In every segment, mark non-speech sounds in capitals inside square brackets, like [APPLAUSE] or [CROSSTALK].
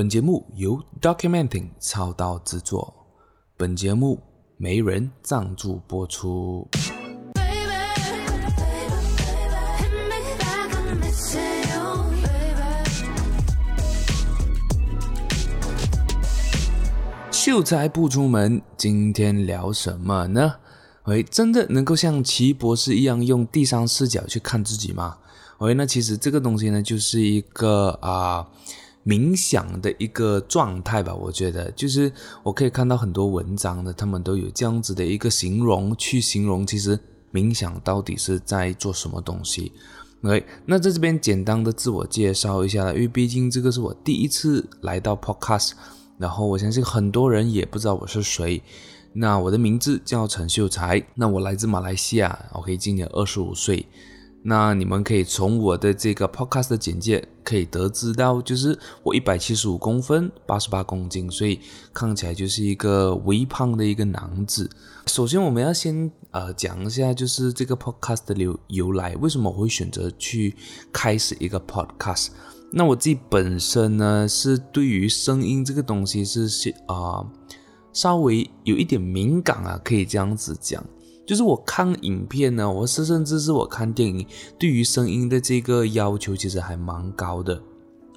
本节目由 Documenting 操刀制作，本节目没人赞助播出。秀才不出门，今天聊什么呢？喂，真的能够像奇博士一样用第三视角去看自己吗？喂，那其实这个东西呢，就是一个啊。冥想的一个状态吧，我觉得就是我可以看到很多文章的，他们都有这样子的一个形容，去形容其实冥想到底是在做什么东西。OK，那在这边简单的自我介绍一下了，因为毕竟这个是我第一次来到 Podcast，然后我相信很多人也不知道我是谁。那我的名字叫陈秀才，那我来自马来西亚，OK，今年二十五岁。那你们可以从我的这个 podcast 的简介可以得知到，就是我一百七十五公分，八十八公斤，所以看起来就是一个微胖的一个男子。首先，我们要先呃讲一下，就是这个 podcast 的由由来，为什么我会选择去开始一个 podcast？那我自己本身呢，是对于声音这个东西是是啊、呃、稍微有一点敏感啊，可以这样子讲。就是我看影片呢，我是甚至是我看电影，对于声音的这个要求其实还蛮高的。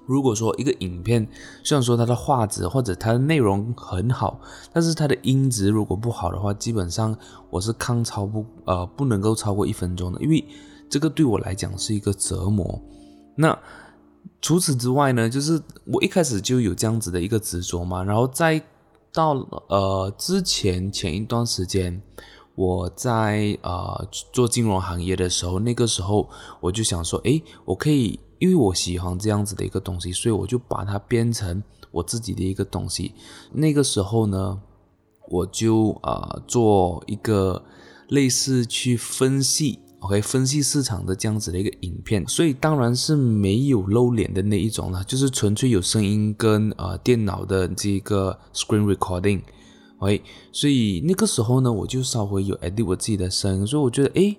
如果说一个影片，虽然说它的画质或者它的内容很好，但是它的音质如果不好的话，基本上我是看超不呃不能够超过一分钟的，因为这个对我来讲是一个折磨。那除此之外呢，就是我一开始就有这样子的一个执着嘛，然后再到呃之前前一段时间。我在呃做金融行业的时候，那个时候我就想说，诶，我可以，因为我喜欢这样子的一个东西，所以我就把它变成我自己的一个东西。那个时候呢，我就呃做一个类似去分析，OK，分析市场的这样子的一个影片，所以当然是没有露脸的那一种了，就是纯粹有声音跟呃电脑的这个 screen recording。喂，所以那个时候呢，我就稍微有 edit 我自己的声音，所以我觉得，诶，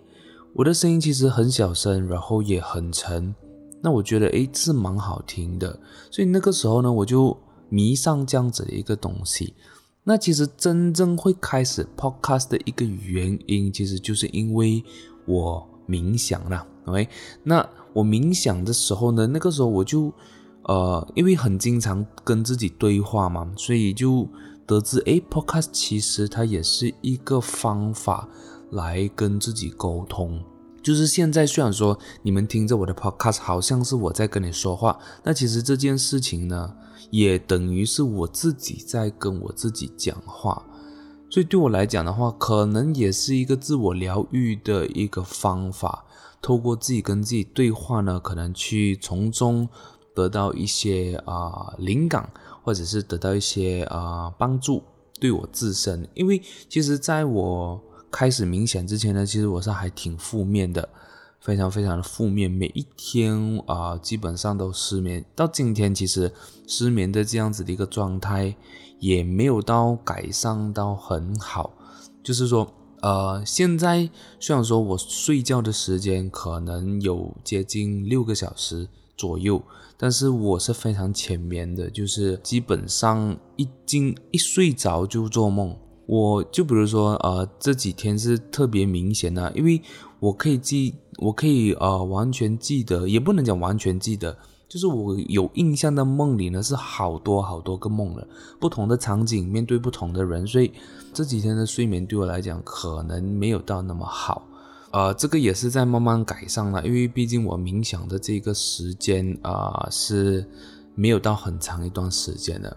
我的声音其实很小声，然后也很沉，那我觉得，诶，是蛮好听的。所以那个时候呢，我就迷上这样子的一个东西。那其实真正会开始 podcast 的一个原因，其实就是因为我冥想了。OK，那我冥想的时候呢，那个时候我就，呃，因为很经常跟自己对话嘛，所以就。得知，诶，Podcast 其实它也是一个方法来跟自己沟通。就是现在虽然说你们听着我的 Podcast 好像是我在跟你说话，那其实这件事情呢，也等于是我自己在跟我自己讲话。所以对我来讲的话，可能也是一个自我疗愈的一个方法。透过自己跟自己对话呢，可能去从中得到一些啊、灵感。或者是得到一些啊、呃、帮助，对我自身，因为其实在我开始冥想之前呢，其实我是还挺负面的，非常非常的负面，每一天啊、基本上都失眠，到今天其实失眠的这样子的一个状态也没有到改善到很好，就是说呃现在虽然说我睡觉的时间可能有接近六个小时左右。但是我是非常浅眠的，就是基本上一进一睡着就做梦。我就比如说，呃，这几天是特别明显的，因为我可以记，我可以呃完全记得，也不能讲完全记得，就是我有印象的梦里呢是好多好多个梦了，不同的场景，面对不同的人，所以这几天的睡眠对我来讲可能没有到那么好。呃，这个也是在慢慢改善了，因为毕竟我冥想的这个时间啊、是没有到很长一段时间的。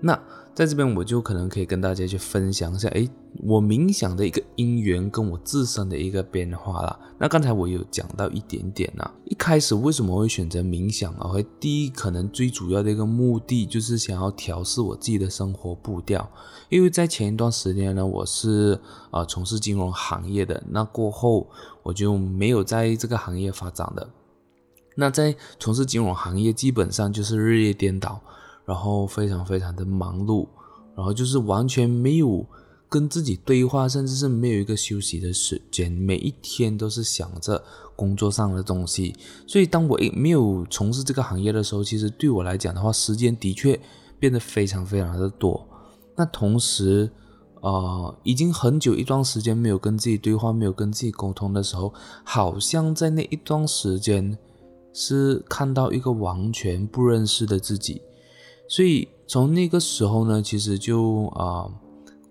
那在这边我就可能可以跟大家去分享一下，诶，我冥想的一个因缘跟我自身的一个变化了。那刚才我有讲到一点点呐、啊，一开始为什么会选择冥想啊？会第一可能最主要的一个目的就是想要调试我自己的生活步调。因为在前一段时间呢，我是啊、从事金融行业的，那过后我就没有在这个行业发展的。那在从事金融行业，基本上就是日夜颠倒，然后非常非常的忙碌，然后就是完全没有跟自己对话，甚至是没有一个休息的时间，每一天都是想着工作上的东西。所以当我没有从事这个行业的时候，其实对我来讲的话，时间的确变得非常非常的多。那同时，呃，已经很久一段时间没有跟自己对话，没有跟自己沟通的时候，好像在那一段时间是看到一个完全不认识的自己。所以从那个时候呢，其实就啊。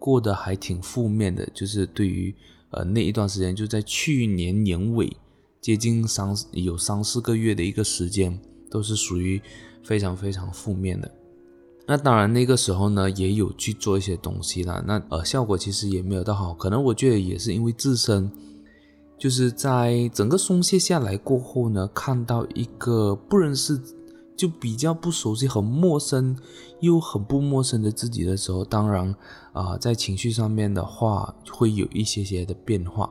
过得还挺负面的，就是对于呃那一段时间，就在去年年尾，接近三有三四个月的一个时间，都是属于非常非常负面的。那当然那个时候呢，也有去做一些东西啦，那呃效果其实也没有到好，可能我觉得也是因为自身就是在整个松懈下来过后呢，看到一个不认识。就比较不熟悉、很陌生又很不陌生的自己的时候，当然啊、在情绪上面的话，会有一些些的变化。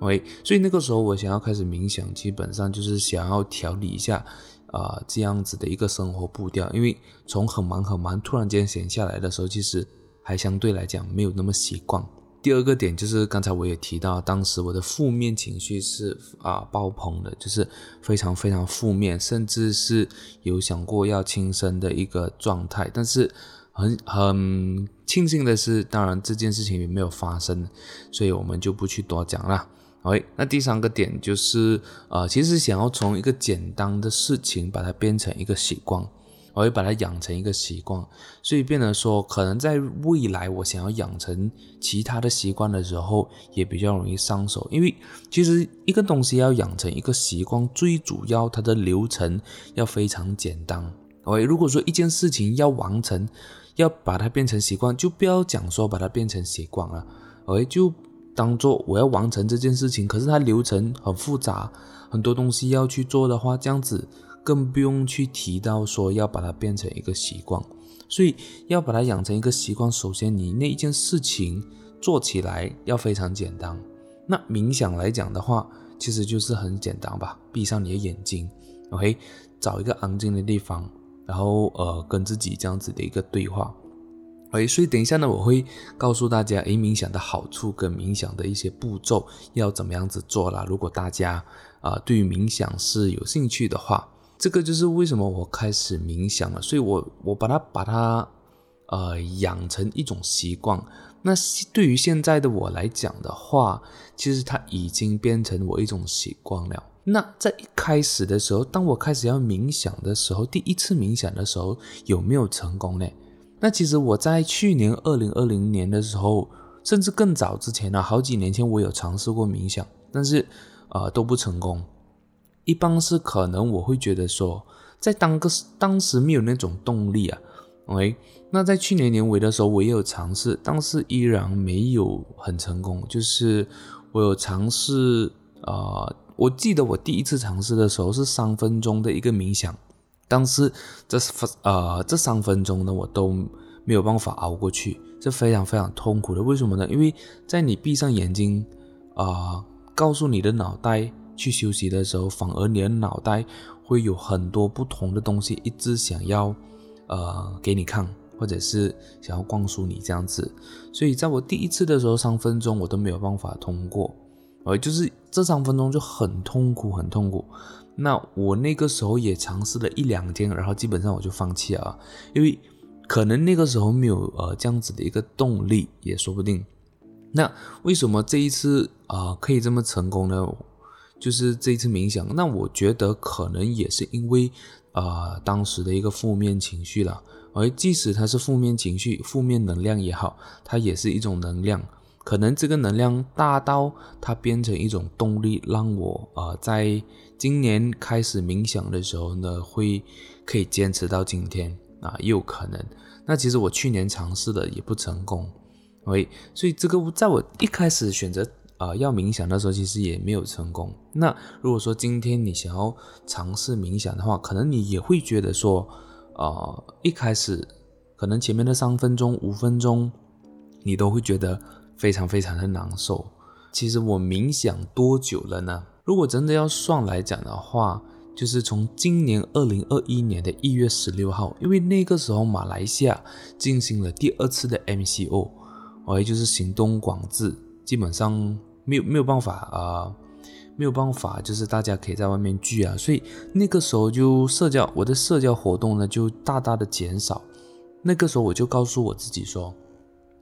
OK，所以那个时候我想要开始冥想，基本上就是想要调理一下啊、这样子的一个生活步调，因为从很忙很忙突然间闲下来的时候，其实还相对来讲没有那么习惯。第二个点就是刚才我也提到，当时我的负面情绪是啊爆棚的，就是非常非常负面，甚至是有想过要轻生的一个状态。但是很很庆幸的是，当然这件事情也没有发生，所以我们就不去多讲了。OK，那第三个点就是呃，其实想要从一个简单的事情把它变成一个习惯。我会把它养成一个习惯，所以变得说，可能在未来我想要养成其他的习惯的时候，也比较容易上手。因为其实一个东西要养成一个习惯，最主要它的流程要非常简单。OK，如果说一件事情要完成，要把它变成习惯，就不要讲说把它变成习惯了。OK，就当做我要完成这件事情，可是它流程很复杂，很多东西要去做的话，这样子。更不用去提到说要把它变成一个习惯，所以要把它养成一个习惯，首先你那一件事情做起来要非常简单。那冥想来讲的话，其实就是很简单吧，闭上你的眼睛，OK，找一个安静的地方，然后呃跟自己这样子的一个对话，OK，所以等一下呢，我会告诉大家，诶，冥想的好处跟冥想的一些步骤要怎么样子做啦。如果大家啊、对于冥想是有兴趣的话。这个就是为什么我开始冥想了，所以我我把它把它呃养成一种习惯。那对于现在的我来讲的话，其实它已经变成我一种习惯了。那在一开始的时候，当我开始要冥想的时候，第一次冥想的时候有没有成功呢？那其实我在去年二零二零年的时候，甚至更早之前呢，好几年前我有尝试过冥想，但是呃都不成功。一般是可能我会觉得说，在当个当时没有那种动力啊，OK，那在去年年尾的时候我也有尝试，但是依然没有很成功。就是我有尝试啊、我记得我第一次尝试的时候是三分钟的一个冥想，但是这分呃这三分钟呢我都没有办法熬过去，是非常非常痛苦的。为什么呢？因为在你闭上眼睛啊、告诉你的脑袋。去休息的时候，反而你的脑袋会有很多不同的东西一直想要，呃，给你看，或者是想要灌输你这样子。所以在我第一次的时候，三分钟我都没有办法通过，而就是这三分钟就很痛苦，很痛苦。那我那个时候也尝试了一两天，然后基本上我就放弃了，因为可能那个时候没有呃这样子的一个动力，也说不定。那为什么这一次啊，可以这么成功呢？就是这一次冥想，那我觉得可能也是因为、呃、当时的一个负面情绪了，而即使它是负面情绪、负面能量也好，它也是一种能量，可能这个能量大到它变成一种动力，让我啊、呃、在今年开始冥想的时候呢，会可以坚持到今天啊，也有可能。那其实我去年尝试的也不成功，喂，所以这个在我一开始选择。啊、呃，要冥想的时候其实也没有成功。那如果说今天你想要尝试冥想的话，可能你也会觉得说，呃，一开始可能前面的三分钟、五分钟，你都会觉得非常非常的难受。其实我冥想多久了呢？如果真的要算来讲的话，就是从今年二零二一年的一月十六号，因为那个时候马来西亚进行了第二次的 MCO。，OK，就是行动管制，基本上没有没有办法啊、没有办法，就是大家可以在外面聚啊，所以那个时候就社交，我的社交活动呢就大大的减少。那个时候我就告诉我自己说，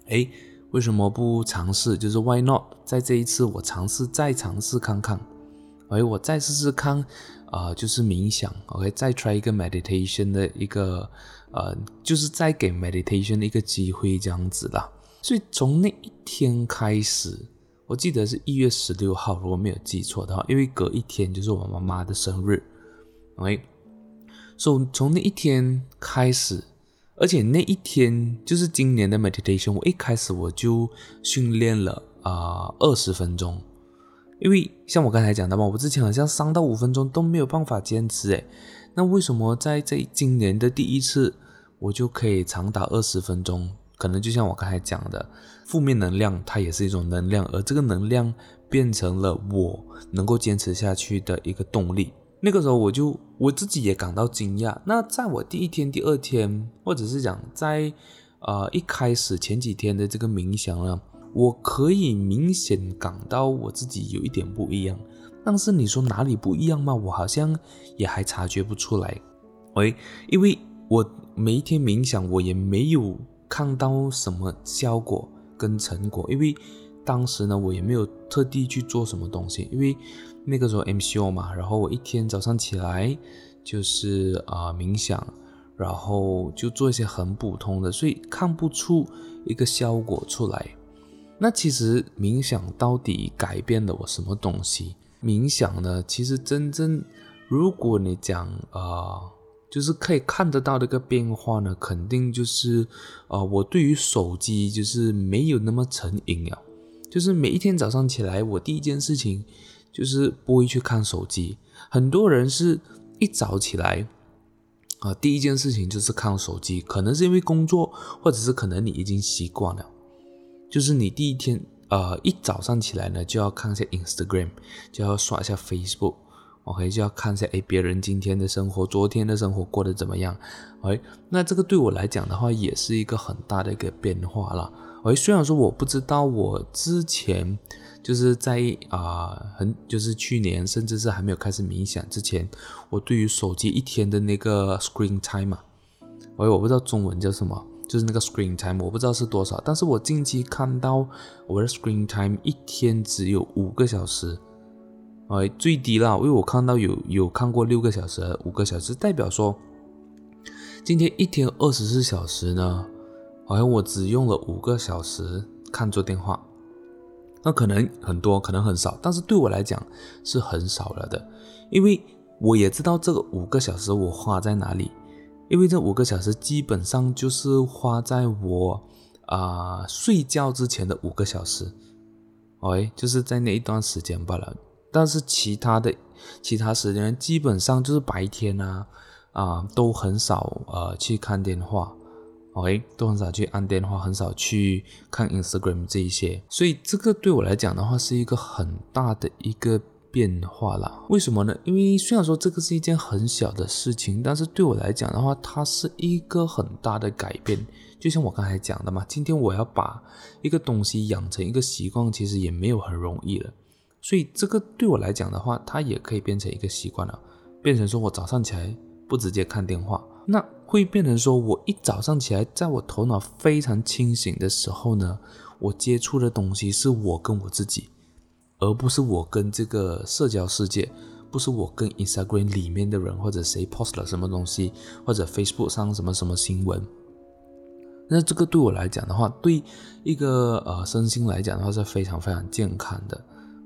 诶，为什么不尝试？就是 Why not？在这一次我尝试再尝试看看，诶，我再试试看。啊、就是冥想，OK，再 try 一个 meditation 的一个，呃，就是再给 meditation 的一个机会这样子啦。所以从那一天开始，我记得是一月十六号，如果没有记错的话，因为隔一天就是我妈妈的生日，OK，所以从那一天开始，而且那一天就是今年的 meditation，我一开始我就训练了啊二十分钟。因为像我刚才讲的嘛，我之前好像三到五分钟都没有办法坚持诶，那为什么在这今年的第一次我就可以长达二十分钟？可能就像我刚才讲的，负面能量它也是一种能量，而这个能量变成了我能够坚持下去的一个动力。那个时候我就我自己也感到惊讶。那在我第一天、第二天，或者是讲在呃一开始前几天的这个冥想呢。我可以明显感到我自己有一点不一样，但是你说哪里不一样吗？我好像也还察觉不出来。喂，因为我每一天冥想，我也没有看到什么效果跟成果，因为当时呢，我也没有特地去做什么东西，因为那个时候 MCO 嘛，然后我一天早上起来就是啊、冥想，然后就做一些很普通的，所以看不出一个效果出来。那其实冥想到底改变了我什么东西？冥想呢，其实真正如果你讲啊、就是可以看得到的一个变化呢，肯定就是、呃，我对于手机就是没有那么成瘾啊。就是每一天早上起来，我第一件事情就是不会去看手机。很多人是一早起来啊、第一件事情就是看手机，可能是因为工作，或者是可能你已经习惯了。就是你第一天，呃，一早上起来呢，就要看一下 Instagram，就要刷一下 Facebook Facebook，OK，就要看一下，诶，别人今天的生活，昨天的生活过得怎么样？OK，那这个对我来讲的话，也是一个很大的一个变化了。OK，虽然说我不知道我之前就是在啊、很就是去年，甚至是还没有开始冥想之前，我对于手机一天的那个 screen time 嘛，OK，我不知道中文叫什么。就是那个 screen time，我不知道是多少，但是我近期看到我的 screen time 一天只有五个小时，哎，最低了，因为我看到有有看过六个小时、五个小时，代表说今天一天二十四小时呢，好像我只用了五个小时看着电话，那可能很多，可能很少，但是对我来讲是很少了的，因为我也知道这个五个小时我花在哪里。因为这五个小时基本上就是花在我啊、睡觉之前的五个小时，OK，就是在那一段时间罢了。但是其他的其他时间基本上就是白天啊啊、都很少呃去看电话，OK，都很少去按电话，很少去看 Instagram 这一些。所以这个对我来讲的话是一个很大的一个。变化了，为什么呢？因为虽然说这个是一件很小的事情，但是对我来讲的话，它是一个很大的改变。就像我刚才讲的嘛，今天我要把一个东西养成一个习惯，其实也没有很容易了。所以这个对我来讲的话，它也可以变成一个习惯了，变成说我早上起来不直接看电话，那会变成说我一早上起来，在我头脑非常清醒的时候呢，我接触的东西是我跟我自己。而不是我跟这个社交世界，不是我跟 Instagram 里面的人，或者谁 post 了什么东西，或者 Facebook 上什么什么新闻。那这个对我来讲的话，对一个呃身心来讲的话是非常非常健康的。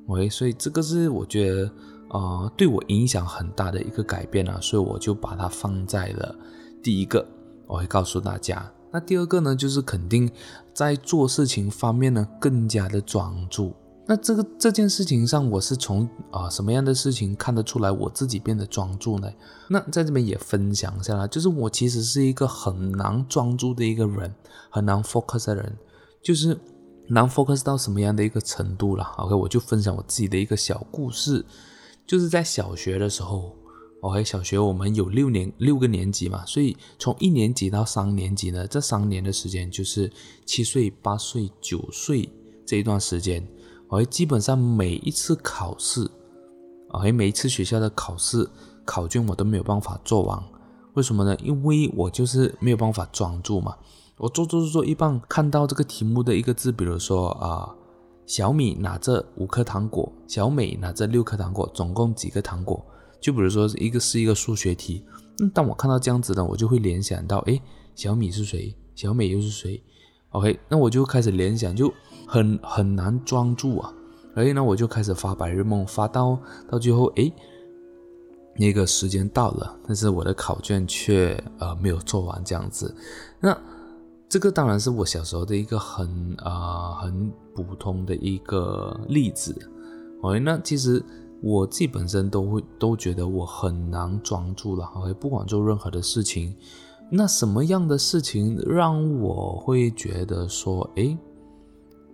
OK，所以这个是我觉得呃对我影响很大的一个改变啊，所以我就把它放在了第一个，我会告诉大家。那第二个呢，就是肯定在做事情方面呢更加的专注。那这个这件事情上，我是从啊、什么样的事情看得出来我自己变得专注呢？那在这边也分享一下啦，就是我其实是一个很难专注的一个人，很难 focus 的人，就是难 focus 到什么样的一个程度了？OK，我就分享我自己的一个小故事，就是在小学的时候 OK，小学我们有六年六个年级嘛，所以从一年级到三年级呢，这三年的时间就是七岁、八岁、九岁这一段时间。OK，基本上每一次考试，OK，每一次学校的考试考卷我都没有办法做完。为什么呢？因为我就是没有办法专注嘛。我做做做做一半，看到这个题目的一个字，比如说啊、小米拿着五颗糖果，小美拿着六颗糖果，总共几个糖果？就比如说一个是一个数学题，嗯，当我看到这样子呢，我就会联想到，诶，小米是谁？小美又是谁？OK，那我就开始联想，就很很难专注啊。所以呢，我就开始发白日梦，发到到最后，诶，那个时间到了，但是我的考卷却呃没有做完这样子。那这个当然是我小时候的一个很啊、很普通的一个例子。OK，那其实。我自己本身都会都觉得我很难专注了，OK，不管做任何的事情，那什么样的事情让我会觉得说，诶，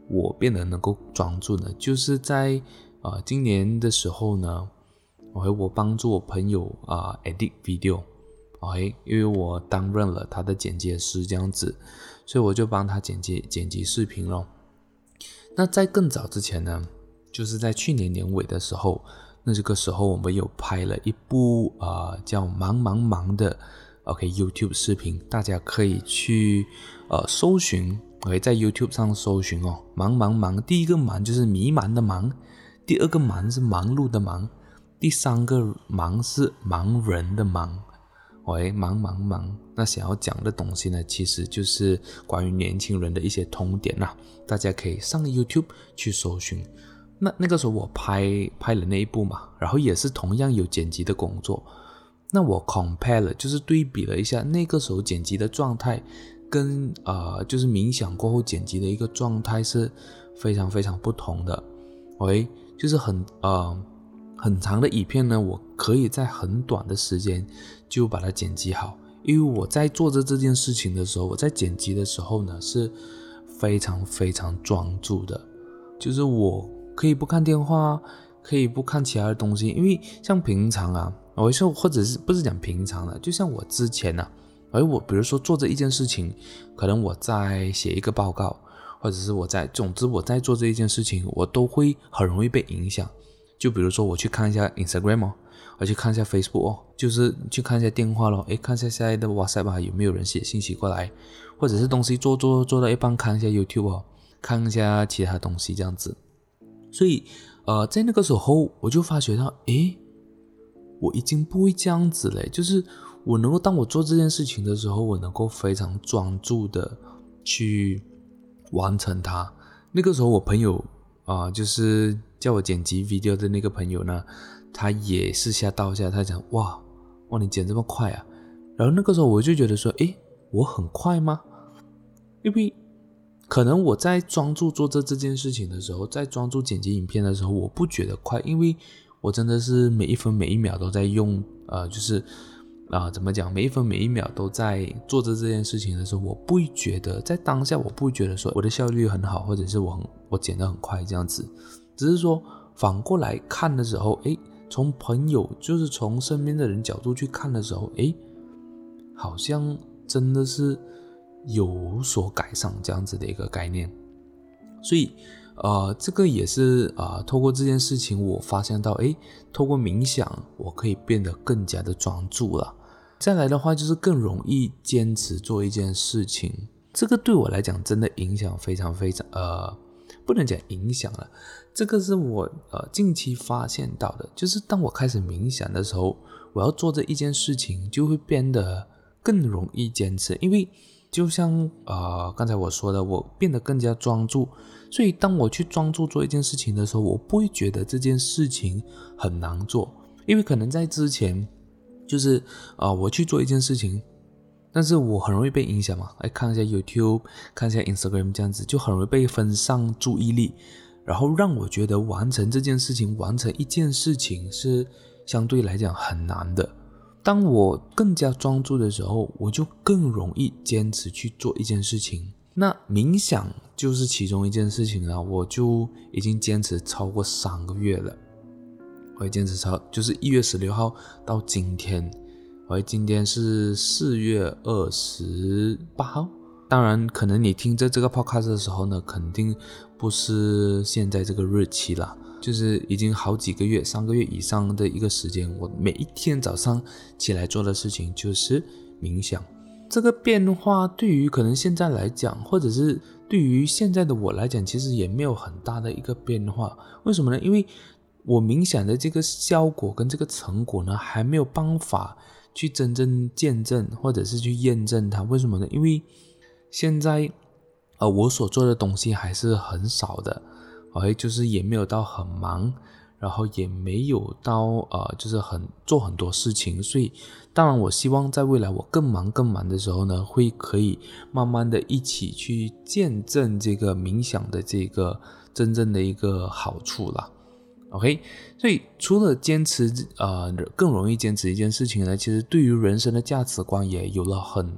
我变得能够专注呢？就是在啊、今年的时候呢，OK，我帮助我朋友啊、edit video，OK，因为我担任了他的剪接师这样子，所以我就帮他剪辑剪辑视频咯。那在更早之前呢？就是在去年年尾的时候，那这个时候我们有拍了一部呃叫《忙忙忙》的 OK YouTube 视频，大家可以去呃搜寻可以在 YouTube 上搜寻哦，《忙忙忙》第一个忙就是迷茫的忙，第二个忙是忙碌的忙，第三个忙是盲人的忙，喂，忙忙忙，那想要讲的东西呢，其实就是关于年轻人的一些痛点呐、啊，大家可以上 YouTube 去搜寻。那那个时候我拍拍了那一部嘛，然后也是同样有剪辑的工作。那我 compare 了，就是对比了一下那个时候剪辑的状态，跟呃就是冥想过后剪辑的一个状态是非常非常不同的。喂，就是很呃很长的影片呢，我可以在很短的时间就把它剪辑好，因为我在做着这件事情的时候，我在剪辑的时候呢是非常非常专注的，就是我。可以不看电话，可以不看其他的东西，因为像平常啊，我说或者是不是讲平常的，就像我之前呢、啊，而我比如说做这一件事情，可能我在写一个报告，或者是我在，总之我在做这一件事情，我都会很容易被影响。就比如说我去看一下 Instagram 哦，我去看一下 Facebook 哦，就是去看一下电话咯，诶，看一下现在的 WhatsApp，有没有人写信息过来，或者是东西做做做到一半，看一下 YouTube 哦，看一下其他东西这样子。所以，呃，在那个时候，我就发觉到，诶，我已经不会这样子嘞。就是我能够当我做这件事情的时候，我能够非常专注的去完成它。那个时候，我朋友啊、就是叫我剪辑 video 的那个朋友呢，他也是吓到下，他讲，哇，哇，你剪这么快啊！然后那个时候，我就觉得说，诶，我很快吗？因为。可能我在专注做这这件事情的时候，在专注剪辑影片的时候，我不觉得快，因为我真的是每一分每一秒都在用，呃，就是啊、怎么讲，每一分每一秒都在做着这件事情的时候，我不会觉得在当下，我不觉得说我的效率很好，或者是我很我剪得很快这样子，只是说反过来看的时候，诶，从朋友就是从身边的人角度去看的时候，诶，好像真的是。有所改善这样子的一个概念，所以呃，这个也是啊、透过这件事情，我发现到，诶，透过冥想，我可以变得更加的专注了。再来的话，就是更容易坚持做一件事情。这个对我来讲，真的影响非常非常呃，不能讲影响了，这个是我呃近期发现到的，就是当我开始冥想的时候，我要做这一件事情，就会变得更容易坚持，因为。就像、呃，刚才我说的，我变得更加专注，所以当我去专注做一件事情的时候，我不会觉得这件事情很难做，因为可能在之前，就是、呃，我去做一件事情，但是我很容易被影响嘛，来看一下 YouTube，看一下 Instagram 这样子，就很容易被分散注意力，然后让我觉得完成这件事情，完成一件事情是相对来讲很难的。当我更加专注的时候，我就更容易坚持去做一件事情。那冥想就是其中一件事情了，我就已经坚持超过三个月了。我会坚持超，就是一月十六号到今天，我今天是四月二十八号。当然，可能你听着这个 podcast 的时候呢，肯定不是现在这个日期了，就是已经好几个月、三个月以上的一个时间。我每一天早上起来做的事情就是冥想。这个变化对于可能现在来讲，或者是对于现在的我来讲，其实也没有很大的一个变化。为什么呢？因为我冥想的这个效果跟这个成果呢，还没有办法去真正见证或者是去验证它。为什么呢？因为现在，呃，我所做的东西还是很少的，OK，就是也没有到很忙，然后也没有到呃，就是很做很多事情。所以，当然，我希望在未来我更忙更忙的时候呢，会可以慢慢的一起去见证这个冥想的这个真正的一个好处了。OK，所以除了坚持，呃，更容易坚持一件事情呢，其实对于人生的价值观也有了很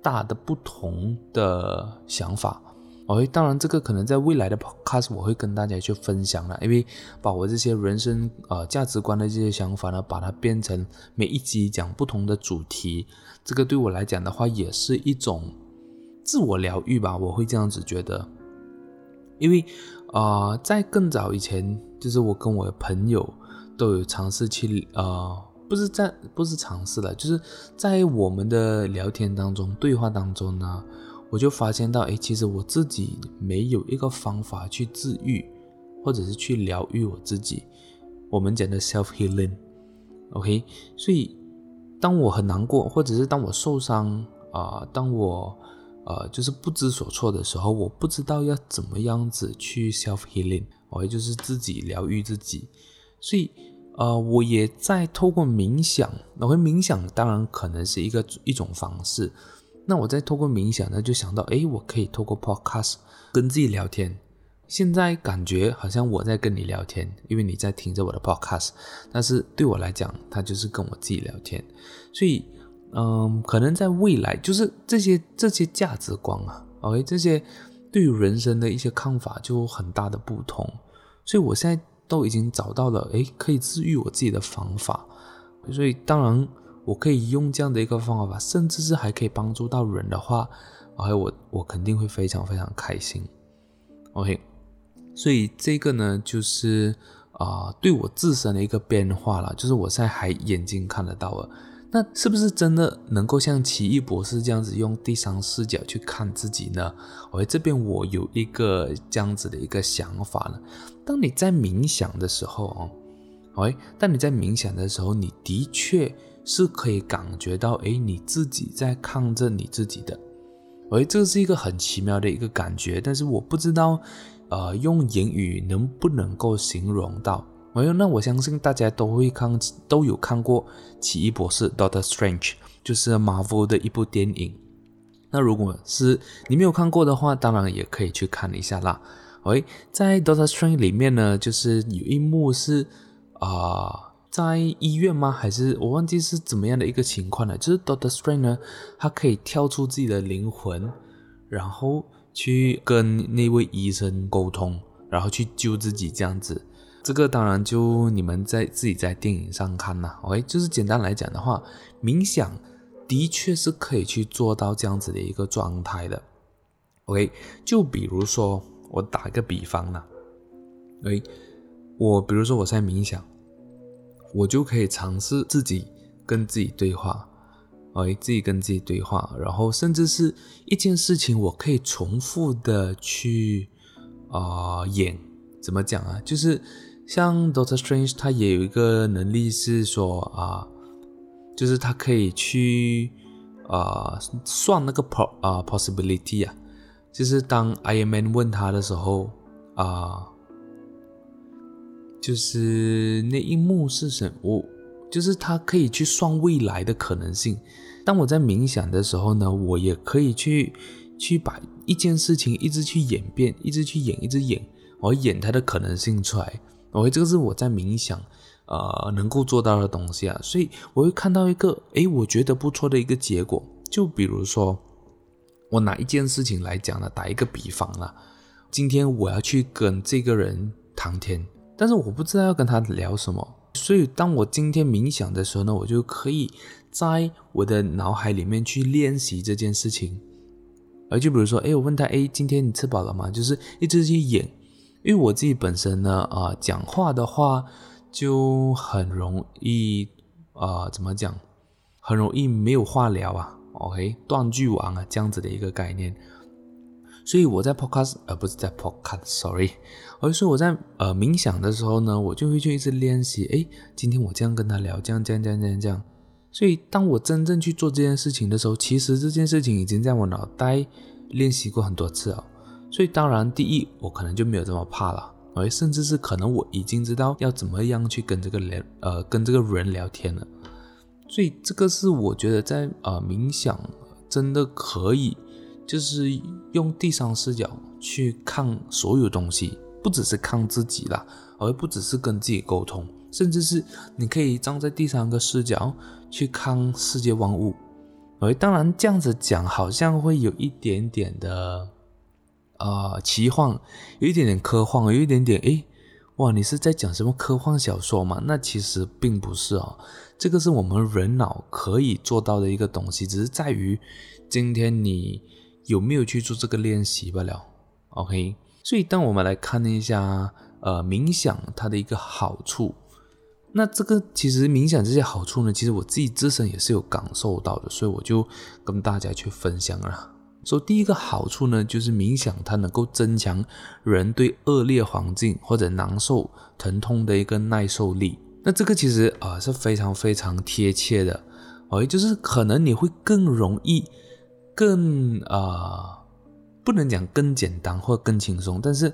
大的不同的想法。OK，当然这个可能在未来的 Podcast 我会跟大家去分享了，因为把我这些人生呃价值观的这些想法呢，把它变成每一集讲不同的主题，这个对我来讲的话也是一种自我疗愈吧，我会这样子觉得，因为。啊、呃，在更早以前，就是我跟我的朋友都有尝试去，呃，不是在，不是尝试了，就是在我们的聊天当中、对话当中呢，我就发现到，诶，其实我自己没有一个方法去治愈，或者是去疗愈我自己。我们讲的 self healing，OK，所以当我很难过，或者是当我受伤啊、当我。呃，就是不知所措的时候，我不知道要怎么样子去 self healing，我也就是自己疗愈自己。所以，呃，我也在透过冥想，然后冥想当然可能是一个一种方式。那我在透过冥想呢，就想到，诶，我可以透过 podcast 跟自己聊天。现在感觉好像我在跟你聊天，因为你在听着我的 podcast，但是对我来讲，它就是跟我自己聊天。所以。嗯，可能在未来，就是这些这些价值观啊，OK，这些对于人生的一些看法就很大的不同，所以我现在都已经找到了，诶，可以治愈我自己的方法，所以当然我可以用这样的一个方法，甚至是还可以帮助到人的话，OK，我我肯定会非常非常开心，OK，所以这个呢，就是啊、对我自身的一个变化了，就是我现在还眼睛看得到了。那是不是真的能够像奇异博士这样子用第三视角去看自己呢？我这边我有一个这样子的一个想法呢。当你在冥想的时候哦，哎，当你在冥想的时候，你的确是可以感觉到，哎，你自己在看着你自己的，哎，这是一个很奇妙的一个感觉，但是我不知道，呃，用言语能不能够形容到。没有，那我相信大家都会看，都有看过《奇异博士》Doctor Strange，就是 Marvel 的一部电影。那如果是你没有看过的话，当然也可以去看一下啦。喂，在 Doctor Strange 里面呢，就是有一幕是啊、在医院吗？还是我忘记是怎么样的一个情况了？就是 Doctor Strange 呢，他可以跳出自己的灵魂，然后去跟那位医生沟通，然后去救自己这样子。这个当然就你们在自己在电影上看啦，OK，就是简单来讲的话，冥想的确是可以去做到这样子的一个状态的，OK，就比如说我打个比方啦，OK，我比如说我在冥想，我就可以尝试自己跟自己对话，OK，自己跟自己对话，然后甚至是一件事情，我可以重复的去啊、演，怎么讲啊，就是。像 Doctor Strange，他也有一个能力是说啊，就是他可以去啊算那个 po 啊 possibility 啊，就是当 Iron Man 问他的时候啊，就是那一幕是什么？我就是他可以去算未来的可能性。当我在冥想的时候呢，我也可以去去把一件事情一直去演变，一直去演，一直演，我演它的可能性出来。OK，这个是我在冥想，呃，能够做到的东西啊，所以我会看到一个，诶，我觉得不错的一个结果。就比如说，我拿一件事情来讲呢，打一个比方啦，今天我要去跟这个人谈天，但是我不知道要跟他聊什么所以当我今天冥想的时候呢，我就可以在我的脑海里面去练习这件事情。而就比如说，哎，我问他，哎，今天你吃饱了吗？就是一直去演，因为我自己本身呢，啊、讲话的话就很容易，啊、怎么讲？很容易没有话聊啊，OK，断句王啊，这样子的一个概念。所以我在 podcast，呃，不是在 podcast，sorry，而是我在呃冥想的时候呢，我就会去一直练习。哎，今天我这样跟他聊，这样这样这样这样这样。所以当我真正去做这件事情的时候，其实这件事情已经在我脑袋练习过很多次了。所以当然，第一，我可能就没有这么怕了，哎，甚至是可能我已经知道要怎么样去跟这个人，呃，跟这个人聊天了。所以这个是我觉得在呃冥想真的可以，就是用第三视角去看所有东西，不只是看自己啦，而不只是跟自己沟通，甚至是你可以站在第三个视角去看世界万物。而当然这样子讲好像会有一点点的呃奇幻，有一点点科幻，有一点点诶，哇，你是在讲什么科幻小说吗？那其实并不是哦。这个是我们人脑可以做到的一个东西，只是在于今天你有没有去做这个练习罢了。OK，所以当我们来看一下，呃，冥想它的一个好处，那这个其实冥想这些好处呢，其实我自己自身也是有感受到的，所以我就跟大家去分享了。说第一个好处呢，就是冥想它能够增强人对恶劣环境或者难受、疼痛的一个耐受力。那这个其实啊、呃、是非常非常贴切的，哦，就是可能你会更容易，更啊、呃，不能讲更简单或更轻松，但是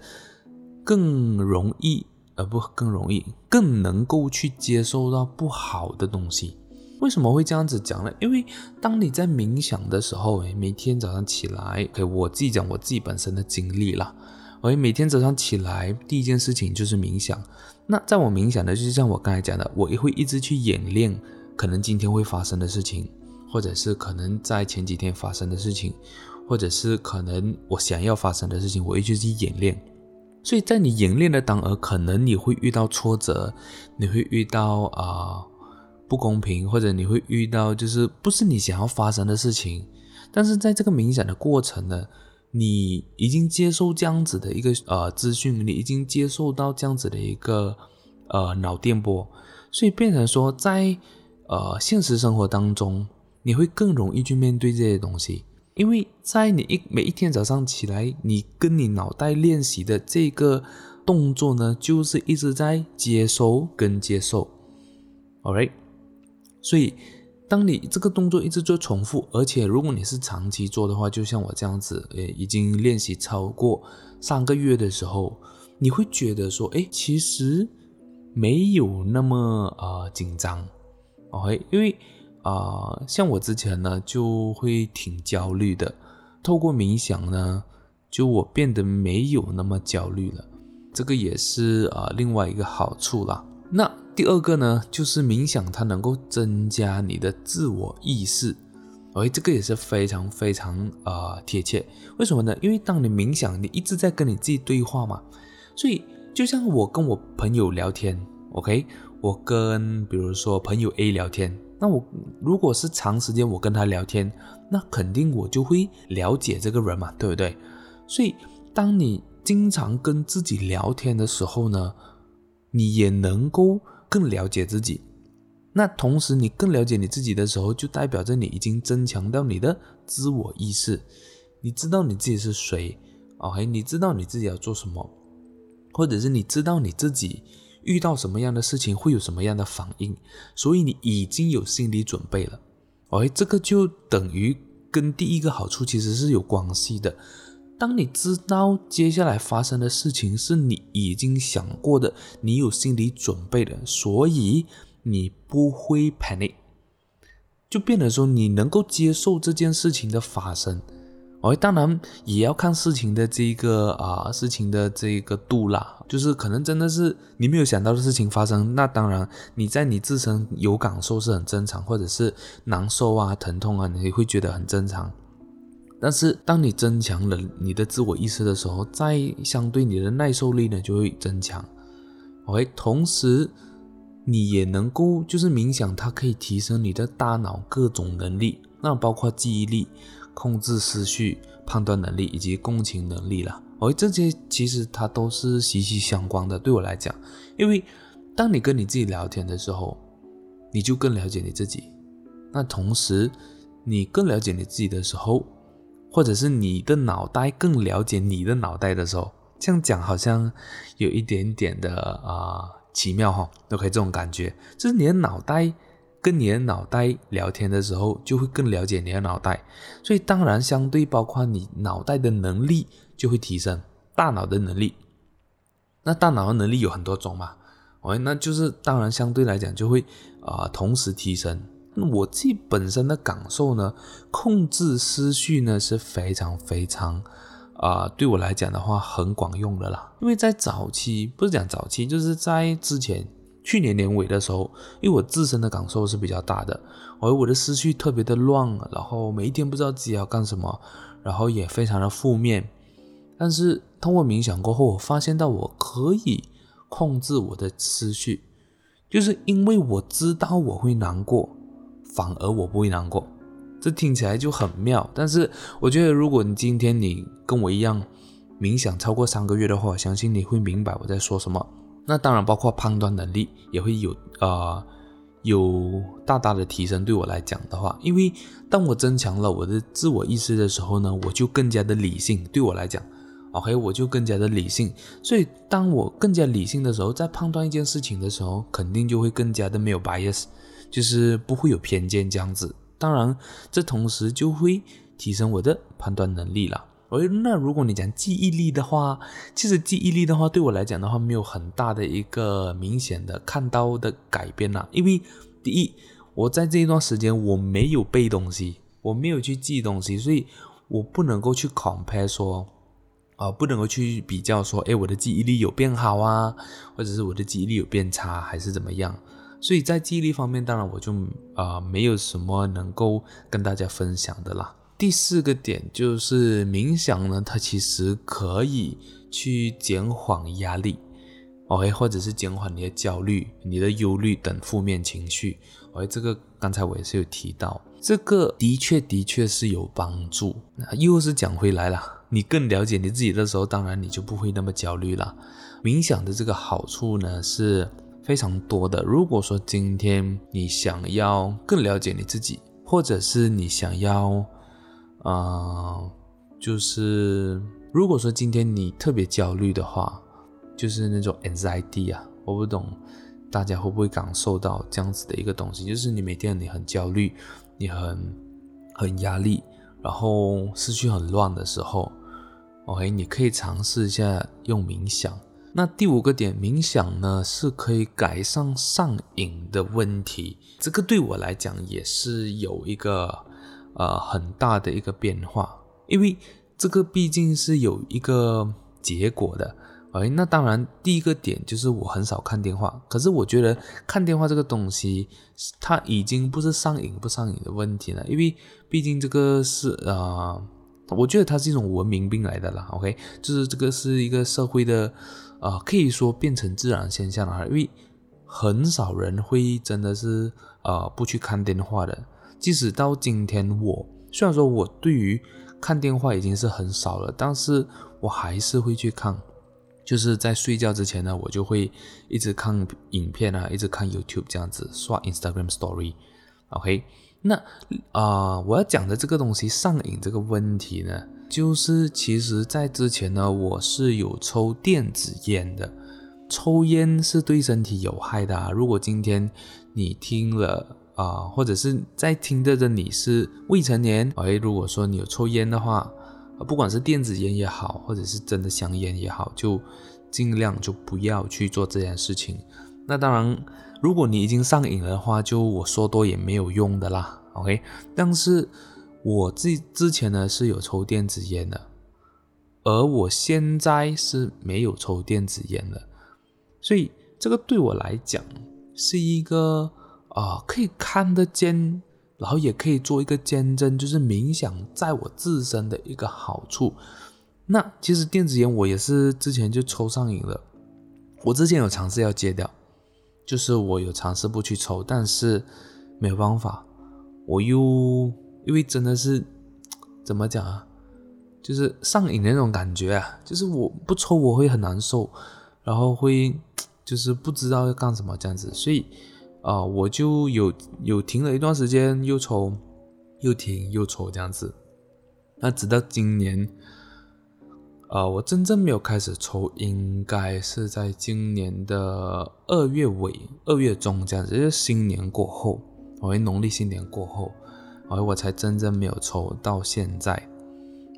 更容易，呃不更容易，更能够去接受到不好的东西。为什么会这样子讲呢？因为当你在冥想的时候，每天早上起来，给我自己讲我自己本身的经历啦。我每天早上起来第一件事情就是冥想。那在我冥想的，就是像我刚才讲的，我也会一直去演练可能今天会发生的事情，或者是可能在前几天发生的事情，或者是可能我想要发生的事情，我一直去演练。所以在你演练的当儿，可能你会遇到挫折，你会遇到啊、不公平，或者你会遇到就是不是你想要发生的事情。但是在这个冥想的过程呢，你已经接受这样子的一个呃资讯，你已经接受到这样子的一个呃脑电波，所以变成说在呃现实生活当中，你会更容易去面对这些东西，因为在你一每一天早上起来，你跟你脑袋练习的这个动作呢，就是一直在接收跟接受，alright，所以。当你这个动作一直做重复，而且如果你是长期做的话，就像我这样子，诶，已经练习超过三个月的时候，你会觉得说，诶，其实没有那么呃紧张，OK？因为啊、像我之前呢，就会挺焦虑的，透过冥想呢，就我变得没有那么焦虑了，这个也是啊、另外一个好处啦。那第二个呢，就是冥想，它能够增加你的自我意识，哎，这个也是非常非常啊、呃、贴切。为什么呢？因为当你冥想，你一直在跟你自己对话嘛，所以就像我跟我朋友聊天，OK，我跟比如说朋友 A 聊天，那我如果是长时间我跟他聊天，那肯定我就会了解这个人嘛，对不对？所以当你经常跟自己聊天的时候呢，你也能够更了解自己，那同时你更了解你自己的时候，就代表着你已经增强到你的自我意识，你知道你自己是谁，OK？你知道你自己要做什么，或者是你知道你自己遇到什么样的事情会有什么样的反应，所以你已经有心理准备了，OK？这个就等于跟第一个好处其实是有关系的。当你知道接下来发生的事情是你已经想过的，你有心理准备的，所以你不会 panic，就变得说你能够接受这件事情的发生。哦，当然也要看事情的这个啊，事情的这个度啦，就是可能真的是你没有想到的事情发生，那当然你在你自身有感受是很正常，或者是难受啊、疼痛啊，你会觉得很正常。但是，当你增强了你的自我意识的时候，再相对你的耐受力呢就会增强。OK，同时你也能够就是冥想，它可以提升你的大脑各种能力，那包括记忆力、控制思绪、判断能力以及共情能力了。而这些其实它都是息息相关的。对我来讲，因为当你跟你自己聊天的时候，你就更了解你自己。那同时，你更了解你自己的时候，或者是你的脑袋更了解你的脑袋的时候，这样讲好像有一点点的啊。奇妙哈，OK，这种感觉就是你的脑袋跟你的脑袋聊天的时候，就会更了解你的脑袋，所以当然相对包括你脑袋的能力就会提升，大脑的能力。那大脑的能力有很多种嘛，OK，那就是当然相对来讲就会啊、同时提升。我自己本身的感受呢，控制思绪呢是非常非常。啊、对我来讲的话很管用的啦，因为在早期不是讲早期，就是在之前去年年尾的时候，因为我自身的感受是比较大的，而我的思绪特别的乱，然后每一天不知道自己要干什么，然后也非常的负面。但是通过冥想过后，我发现到我可以控制我的思绪，就是因为我知道我会难过，反而我不会难过。这听起来就很妙，但是我觉得，如果你今天你跟我一样冥想超过三个月的话，我相信你会明白我在说什么。那当然，包括判断能力也会有啊、有大大的提升。对我来讲的话，因为当我增强了我的自我意识的时候呢，我就更加的理性。对我来讲，OK，我就更加的理性。所以，当我更加理性的时候，在判断一件事情的时候，肯定就会更加的没有 bias，就是不会有偏见这样子。当然，这同时就会提升我的判断能力了。而那如果你讲记忆力的话，其实记忆力的话，对我来讲的话，没有很大的一个明显的看到的改变啦。因为第一，我在这一段时间我没有背东西，我没有去记东西，所以我不能够去 compare 说，啊、不能够去比较说，诶，我的记忆力有变好啊，或者是我的记忆力有变差，还是怎么样。所以在记忆力方面，当然我就啊、呃、没有什么能够跟大家分享的啦。第四个点就是冥想呢，它其实可以去减缓压力，OK，或者是减缓你的焦虑、你的忧虑等负面情绪。OK，这个刚才我也是有提到，这个的确的确是有帮助。那又是讲回来了，你更了解你自己的时候，当然你就不会那么焦虑了。冥想的这个好处呢是。非常多的。如果说今天你想要更了解你自己，或者是你想要，呃，就是如果说今天你特别焦虑的话，就是那种 anxiety 啊，我不懂大家会不会感受到这样子的一个东西，就是你每天你很焦虑，你很很压力，然后思绪很乱的时候，OK，你可以尝试一下用冥想。那第五个点，冥想呢是可以改善上瘾的问题，这个对我来讲也是有一个呃很大的一个变化，因为这个毕竟是有一个结果的。哎，那当然第一个点就是我很少看电话，可是我觉得看电话这个东西，它已经不是上瘾不上瘾的问题了，因为毕竟这个是啊。我觉得它是一种文明病来的啦，OK，就是这个是一个社会的，呃，可以说变成自然现象了，因为很少人会真的是呃不去看电话的。即使到今天我，虽然说我对于看电话已经是很少了，但是我还是会去看，就是在睡觉之前呢，我就会一直看影片啊，一直看 YouTube 这样子，刷 Instagram Story，OK。那啊、我要讲的这个东西上瘾这个问题呢，就是其实在之前呢，我是有抽电子烟的。抽烟是对身体有害的啊。如果今天你听了啊、或者是在听着的你是未成年，哎，如果说你有抽烟的话，不管是电子烟也好，或者是真的香烟也好，就尽量就不要去做这件事情。那当然。如果你已经上瘾了的话，就我说多也没有用的啦，OK？但是我之之前呢是有抽电子烟的，而我现在是没有抽电子烟的，所以这个对我来讲是一个啊、可以看得见，然后也可以做一个见证，就是冥想在我自身的一个好处。那其实电子烟我也是之前就抽上瘾了，我之前有尝试要戒掉。就是我有尝试不去抽，但是没有办法，我又因为真的是 [TSK] 怎么讲啊，就是上瘾的那种感觉啊，就是我不抽我会很难受，然后会 [TSK] 就是不知道要干什么这样子，所以啊、我就有有停了一段时间，又抽，又停又抽这样子，那直到今年。呃，我真正没有开始抽，应该是在今年的二月尾、二月中这样子，就是新年过后，我农历新年过后，我我才真正没有抽到现在。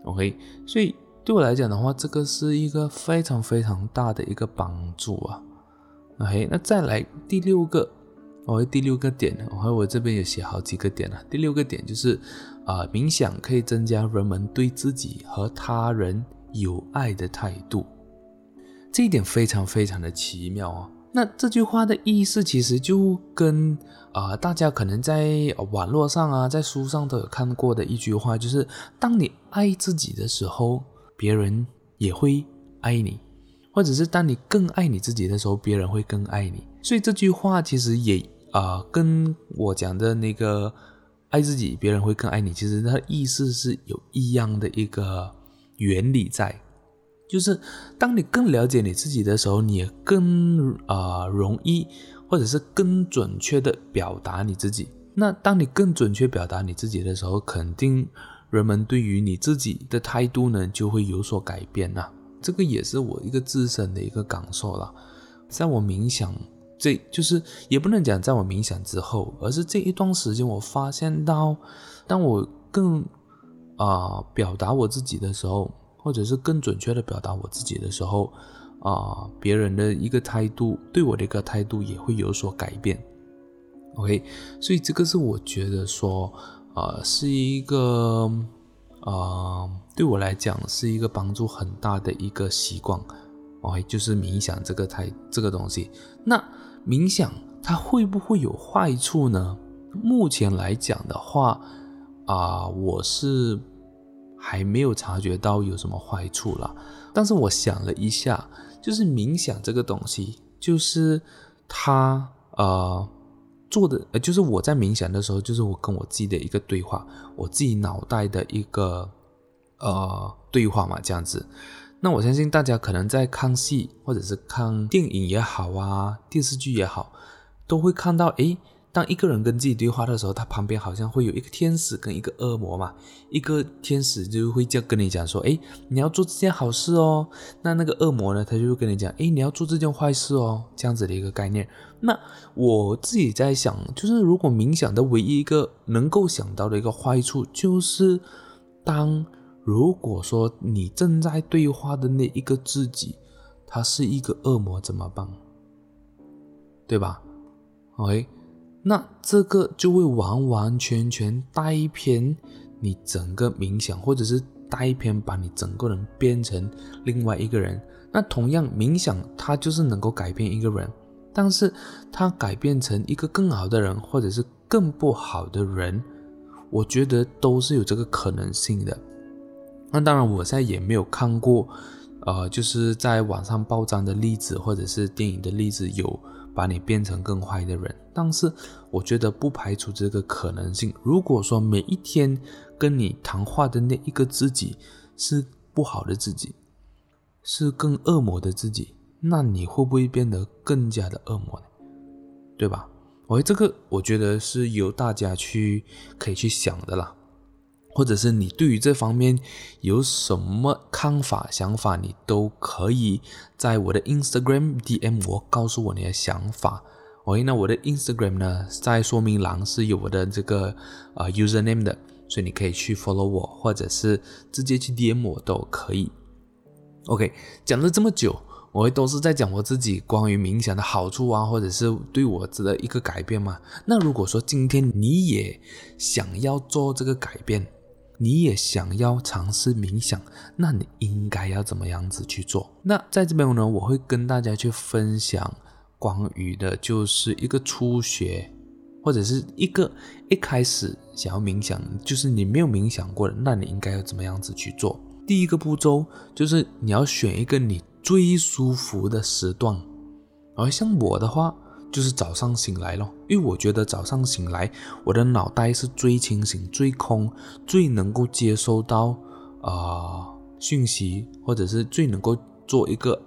OK，所以对我来讲的话，这个是一个非常非常大的一个帮助啊。OK，那再来第六个，我第六个点，我我这边有写好几个点啊。第六个点就是啊、冥想可以增加人们对自己和他人。有爱的态度，这一点非常非常的奇妙哦。那这句话的意思其实就跟啊、大家可能在网络上啊，在书上都有看过的一句话，就是当你爱自己的时候，别人也会爱你；或者是当你更爱你自己的时候，别人会更爱你。所以这句话其实也啊、跟我讲的那个爱自己，别人会更爱你，其实它的意思是有一样的一个。原理在，就是当你更了解你自己的时候，你也更啊、呃、容易，或者是更准确的表达你自己。那当你更准确表达你自己的时候，肯定人们对于你自己的态度呢就会有所改变呐。这个也是我一个自身的一个感受了。在我冥想，这就是也不能讲在我冥想之后，而是这一段时间，我发现到，当我更啊、表达我自己的时候，或者是更准确的表达我自己的时候，啊、别人的一个态度，对我的一个态度也会有所改变。OK，所以这个是我觉得说，呃，是一个，呃，对我来讲是一个帮助很大的一个习惯。OK，就是冥想这个态这个东西。那冥想它会不会有坏处呢？目前来讲的话，啊、我是。还没有察觉到有什么坏处啦，但是我想了一下，就是冥想这个东西，就是他呃做的，呃就是我在冥想的时候，就是我跟我自己的一个对话，我自己脑袋的一个呃对话嘛，这样子。那我相信大家可能在看戏或者是看电影也好啊，电视剧也好，都会看到诶。当一个人跟自己对话的时候，他旁边好像会有一个天使跟一个恶魔嘛。一个天使就会这样跟你讲说：“哎，你要做这件好事哦。”那那个恶魔呢，他就会跟你讲：“哎，你要做这件坏事哦。”这样子的一个概念。那我自己在想，就是如果冥想的唯一一个能够想到的一个坏处，就是当如果说你正在对话的那一个自己，他是一个恶魔怎么办？对吧？OK。那这个就会完完全全带偏你整个冥想，或者是带偏把你整个人变成另外一个人。那同样冥想，它就是能够改变一个人，但是它改变成一个更好的人，或者是更不好的人，我觉得都是有这个可能性的。那当然，我现在也没有看过，呃，就是在网上报章的例子，或者是电影的例子有。把你变成更坏的人，但是我觉得不排除这个可能性。如果说每一天跟你谈话的那一个自己是不好的自己，是更恶魔的自己，那你会不会变得更加的恶魔呢？对吧？我这个我觉得是由大家去可以去想的啦。或者是你对于这方面有什么看法、想法，你都可以在我的 Instagram DM 我，告诉我你的想法。OK，那我的 Instagram 呢，在说明栏是有我的这个、呃、username 的，所以你可以去 follow 我，或者是直接去 DM 我都可以。OK，讲了这么久，我都是在讲我自己关于冥想的好处啊，或者是对我的一个改变嘛。那如果说今天你也想要做这个改变，你也想要尝试冥想，那你应该要怎么样子去做？那在这边呢，我会跟大家去分享关于的，就是一个初学，或者是一个一开始想要冥想，就是你没有冥想过的，那你应该要怎么样子去做？第一个步骤就是你要选一个你最舒服的时段，而像我的话，就是早上醒来咯，因为我觉得早上醒来，我的脑袋是最清醒、最空、最能够接收到啊、讯息，或者是最能够做一个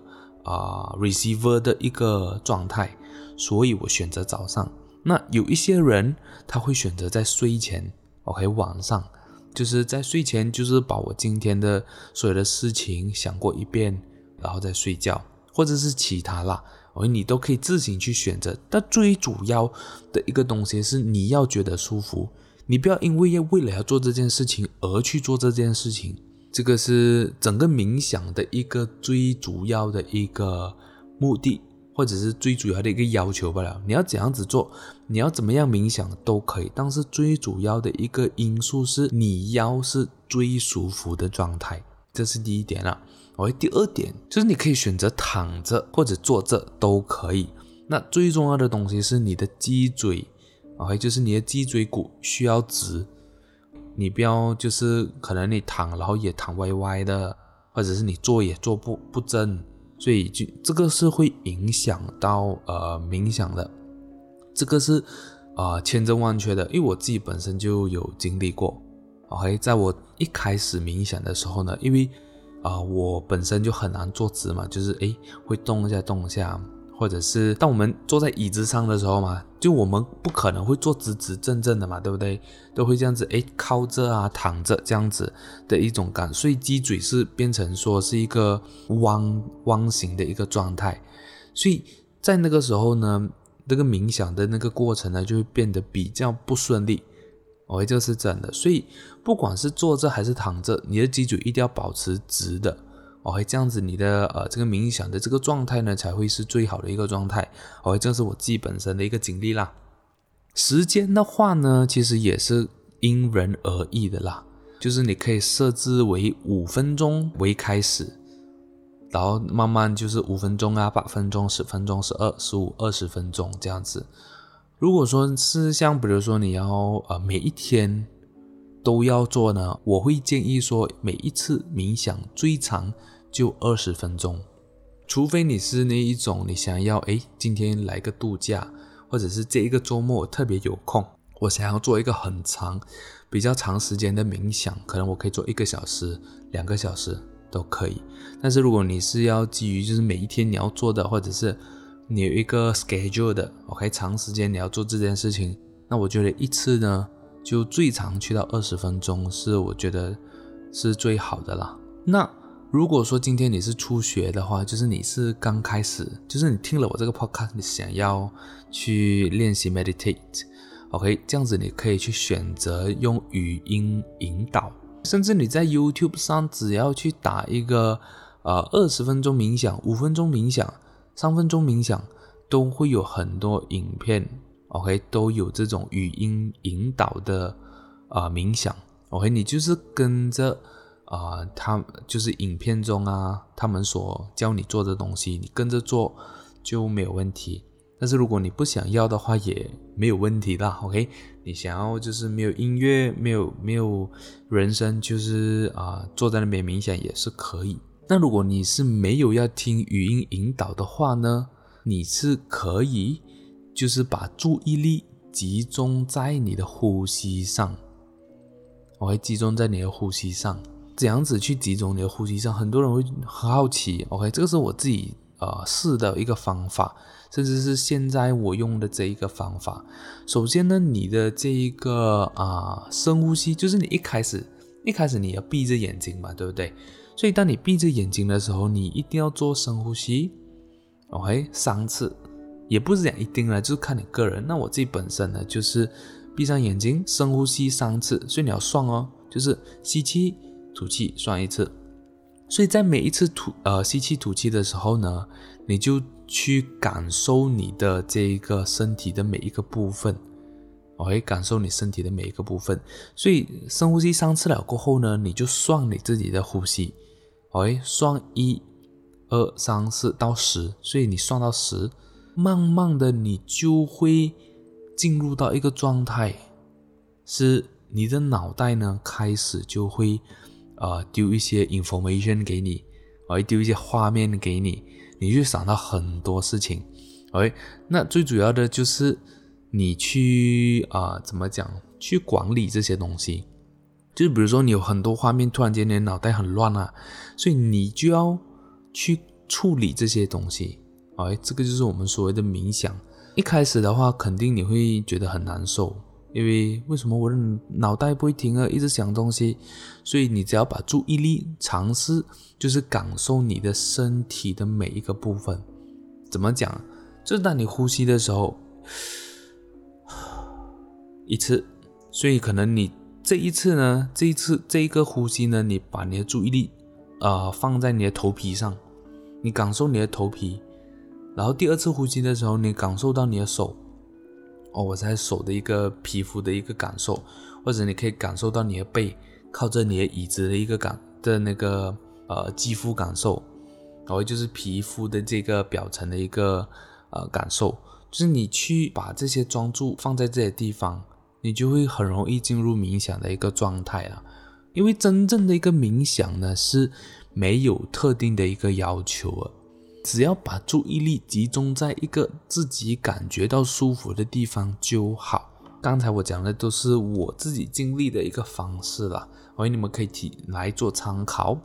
啊、receiver 的一个状态，所以我选择早上。那有一些人他会选择在睡前，OK，晚上就是在睡前，就是把我今天的所有的事情想过一遍，然后再睡觉，或者是其他啦。而你都可以自行去选择，但最主要的一个东西是你要觉得舒服，你不要因为要为了要做这件事情而去做这件事情，这个是整个冥想的一个最主要的一个目的，或者是最主要的一个要求罢了。你要怎样子做，你要怎么样冥想都可以，但是最主要的一个因素是你要是最舒服的状态，这是第一点啊。OK，第二点就是你可以选择躺着或者坐着都可以。那最重要的东西是你的脊椎，OK，就是你的脊椎骨需要直。你不要就是可能你躺然后也躺歪歪的，或者是你坐也坐不不正，所以就这个是会影响到呃冥想的。这个是啊、呃、千真万确的，因为我自己本身就有经历过。OK，在我一开始冥想的时候呢，因为啊、我本身就很难坐直嘛，就是诶会动一下动一下，或者是当我们坐在椅子上的时候嘛，就我们不可能会坐直直正正的嘛，对不对？都会这样子，诶靠着啊，躺着这样子的一种感，所以脊椎是变成说是一个弯弯形的一个状态，所以在那个时候呢，这个冥想的那个过程呢，就会变得比较不顺利。OK，这是真的，所以不管是坐着还是躺着，你的脊椎一定要保持直的。OK，这样子你的呃这个冥想的这个状态呢，才会是最好的一个状态。OK，这是我自己本身的一个经历啦。时间的话呢，其实也是因人而异的啦，就是你可以设置为五分钟为开始，然后慢慢就是五分钟啊、八分钟、十分钟、十二、十五、二十分钟这样子。如果说是像比如说你要呃每一天都要做呢，我会建议说每一次冥想最长就二十分钟，除非你是那一种你想要诶今天来个度假，或者是这一个周末我特别有空，我想要做一个很长比较长时间的冥想，可能我可以做一个小时、两个小时都可以。但是如果你是要基于就是每一天你要做的，或者是你有一个 schedule 的，OK，长时间你要做这件事情，那我觉得一次呢，就最长去到二十分钟，是我觉得是最好的啦。那如果说今天你是初学的话，就是你是刚开始，就是你听了我这个 podcast，你想要去练习 meditate，OK，这样子你可以去选择用语音引导，甚至你在 YouTube 上只要去打一个呃二十分钟冥想，五分钟冥想。三分钟冥想都会有很多影片，OK，都有这种语音引导的啊、冥想，OK，你就是跟着啊、他就是影片中啊，他们所教你做的东西，你跟着做就没有问题。但是如果你不想要的话，也没有问题啦，OK，你想要就是没有音乐，没有没有人声，就是啊、坐在那边冥想也是可以。那如果你是没有要听语音引导的话呢，你是可以就是把注意力集中在你的呼吸上，我会集中在你的呼吸上，这样子去集中你的呼吸上，很多人会很好奇，OK，这个是我自己呃试的一个方法，甚至是现在我用的这一个方法。首先呢，你的这一个啊、深呼吸，就是你一开始一开始你要闭着眼睛嘛，对不对？所以，当你闭着眼睛的时候，你一定要做深呼吸，OK，三次，也不是讲一定了，就是看你个人。那我自己本身呢，就是闭上眼睛，深呼吸三次，所以你要算哦，就是吸气、吐气，算一次。所以在每一次吐呃吸气、吐气的时候呢，你就去感受你的这一个身体的每一个部分。我会感受你身体的每一个部分，所以深呼吸三次了过后呢，你就算你自己的呼吸，哎，算一、二、三、四到十，所以你算到十，慢慢的你就会进入到一个状态，是你的脑袋呢开始就会呃丢一些 information 给你，哎，丢一些画面给你，你就想到很多事情。哎那最主要的就是你去啊、怎么讲？去管理这些东西，就是比如说你有很多画面，突然间你的脑袋很乱啊，所以你就要去处理这些东西。哎，这个就是我们所谓的冥想。一开始的话，肯定你会觉得很难受，因为为什么我的脑袋不会停啊，一直想东西？所以你只要把注意力尝试，就是感受你的身体的每一个部分。怎么讲？就是当你呼吸的时候，[SIGHS] 一次，所以可能你这一次呢，这一次这一个呼吸呢，你把你的注意力、呃、放在你的头皮上，你感受你的头皮。然后第二次呼吸的时候，你感受到你的手，哦，我在手的一个皮肤的一个感受，或者你可以感受到你的背靠着你的椅子的一个感的那个呃肌肤感受，然后就是皮肤的这个表层的一个呃感受，就是你去把这些专注放在这些地方，你就会很容易进入冥想的一个状态啊，因为真正的一个冥想呢是没有特定的一个要求啊。只要把注意力集中在一个自己感觉到舒服的地方就好。刚才我讲的都是我自己经历的一个方式啦，所以你们可以提来做参考。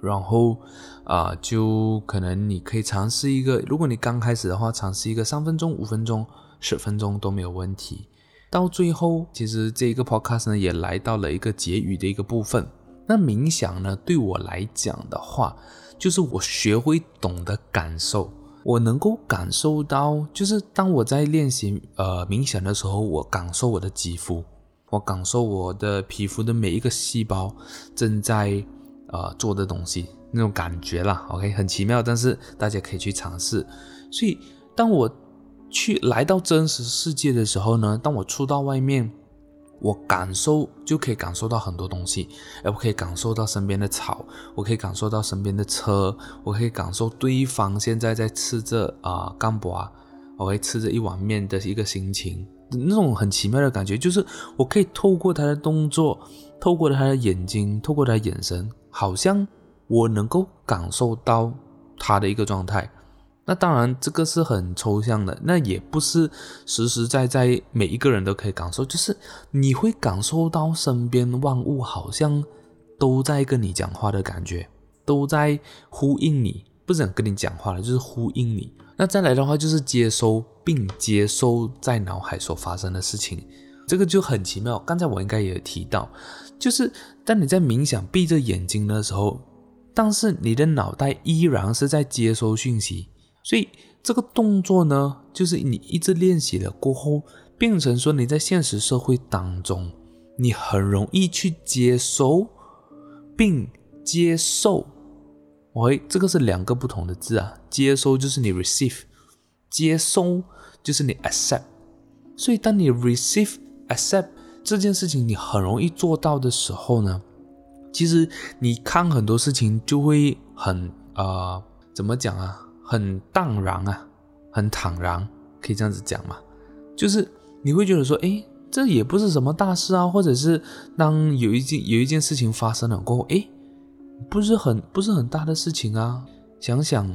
然后啊、就可能你可以尝试一个，如果你刚开始的话，尝试一个三分钟、五分钟、十分钟都没有问题。到最后，其实这个 podcast 呢也来到了一个结语的一个部分。那冥想呢，对我来讲的话，就是我学会懂得感受，我能够感受到，就是当我在练习呃冥想的时候，我感受我的肌肤，我感受我的皮肤的每一个细胞正在呃做的东西，那种感觉啦，OK，很奇妙，但是大家可以去尝试。所以当我去来到真实世界的时候呢，当我出到外面。我感受就可以感受到很多东西，哎，我可以感受到身边的草，我可以感受到身边的车，我可以感受对方现在在吃着啊干粿，我会吃着一碗面的一个心情，那种很奇妙的感觉，就是我可以透过他的动作，透过他的眼睛，透过他的眼神，好像我能够感受到他的一个状态。那当然，这个是很抽象的，那也不是实实在在每一个人都可以感受。就是你会感受到身边万物好像都在跟你讲话的感觉，都在呼应你，不是跟你讲话了，就是呼应你。那再来的话，就是接收并接收在脑海所发生的事情，这个就很奇妙。刚才我应该也提到，就是当你在冥想闭着眼睛的时候，但是你的脑袋依然是在接收讯息。所以这个动作呢，就是你一直练习了过后，变成说你在现实社会当中，你很容易去接收并接受。喂，这个是两个不同的字啊，接收就是你 receive，接收就是你 accept。所以当你 receive accept 这件事情你很容易做到的时候呢，其实你看很多事情就会很啊、怎么讲啊？很荡然啊，很坦然，可以这样子讲嘛？就是你会觉得说，诶，这也不是什么大事啊，或者是当有一件有一件事情发生了过后，诶，不是很不是很大的事情啊，想想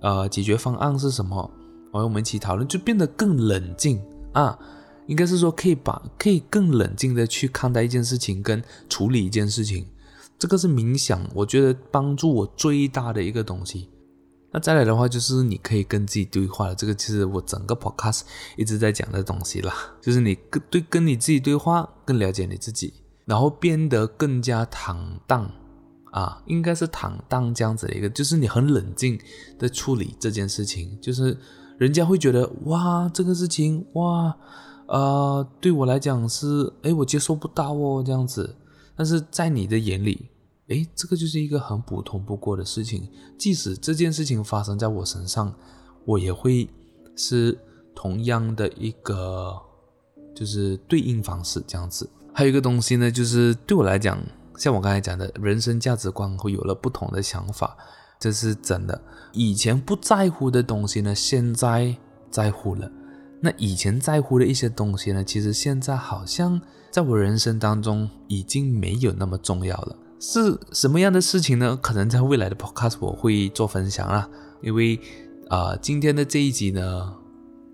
呃解决方案是什么，然后我们一起讨论，就变得更冷静啊，应该是说可以把可以更冷静的去看待一件事情跟处理一件事情，这个是冥想，我觉得帮助我最大的一个东西。那再来的话，就是你可以跟自己对话了。这个其实我整个 podcast 一直在讲的东西啦，[LAUGHS] 就是你跟对跟你自己对话，更了解你自己，然后变得更加坦荡啊，应该是坦荡这样子的一个，就是你很冷静的处理这件事情，就是人家会觉得哇，这个事情哇，呃，对我来讲是诶，我接受不到哦这样子，但是在你的眼里。诶，这个就是一个很普通不过的事情。即使这件事情发生在我身上，我也会是同样的一个，就是对应方式这样子。还有一个东西呢，就是对我来讲，像我刚才讲的，人生价值观会有了不同的想法，这是真的。以前不在乎的东西呢，现在在乎了。那以前在乎的一些东西呢，其实现在好像在我人生当中已经没有那么重要了。是什么样的事情呢？可能在未来的 podcast 我会做分享啦，因为呃，今天的这一集呢，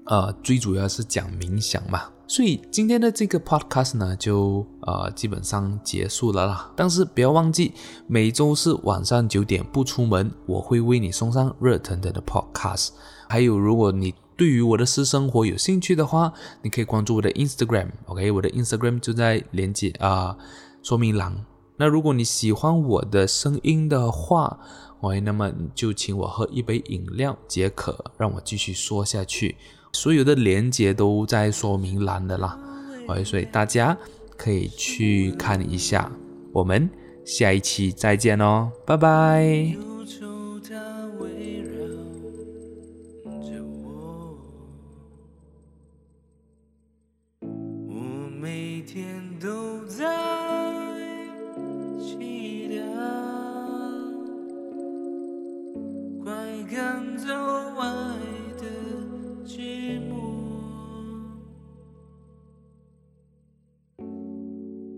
呃，最主要是讲冥想嘛，所以今天的这个 podcast 呢，就呃基本上结束了啦。但是不要忘记，每周四晚上九点不出门，我会为你送上热腾腾的 podcast。还有，如果你对于我的私生活有兴趣的话，你可以关注我的 Instagram，OK，我的 Instagram 就在连接啊、说明栏。那如果你喜欢我的声音的话，喂，那么就请我喝一杯饮料解渴，让我继续说下去。所有的连接都在说明栏的啦，喂，所以大家可以去看一下。我们下一期再见哦，拜拜。外的寂寞。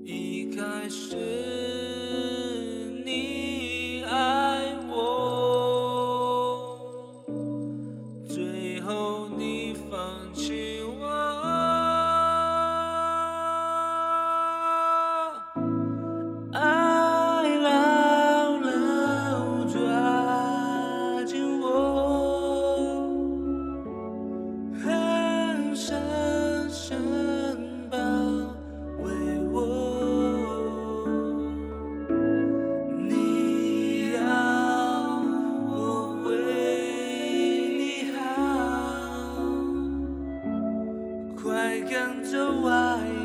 一开始跟着我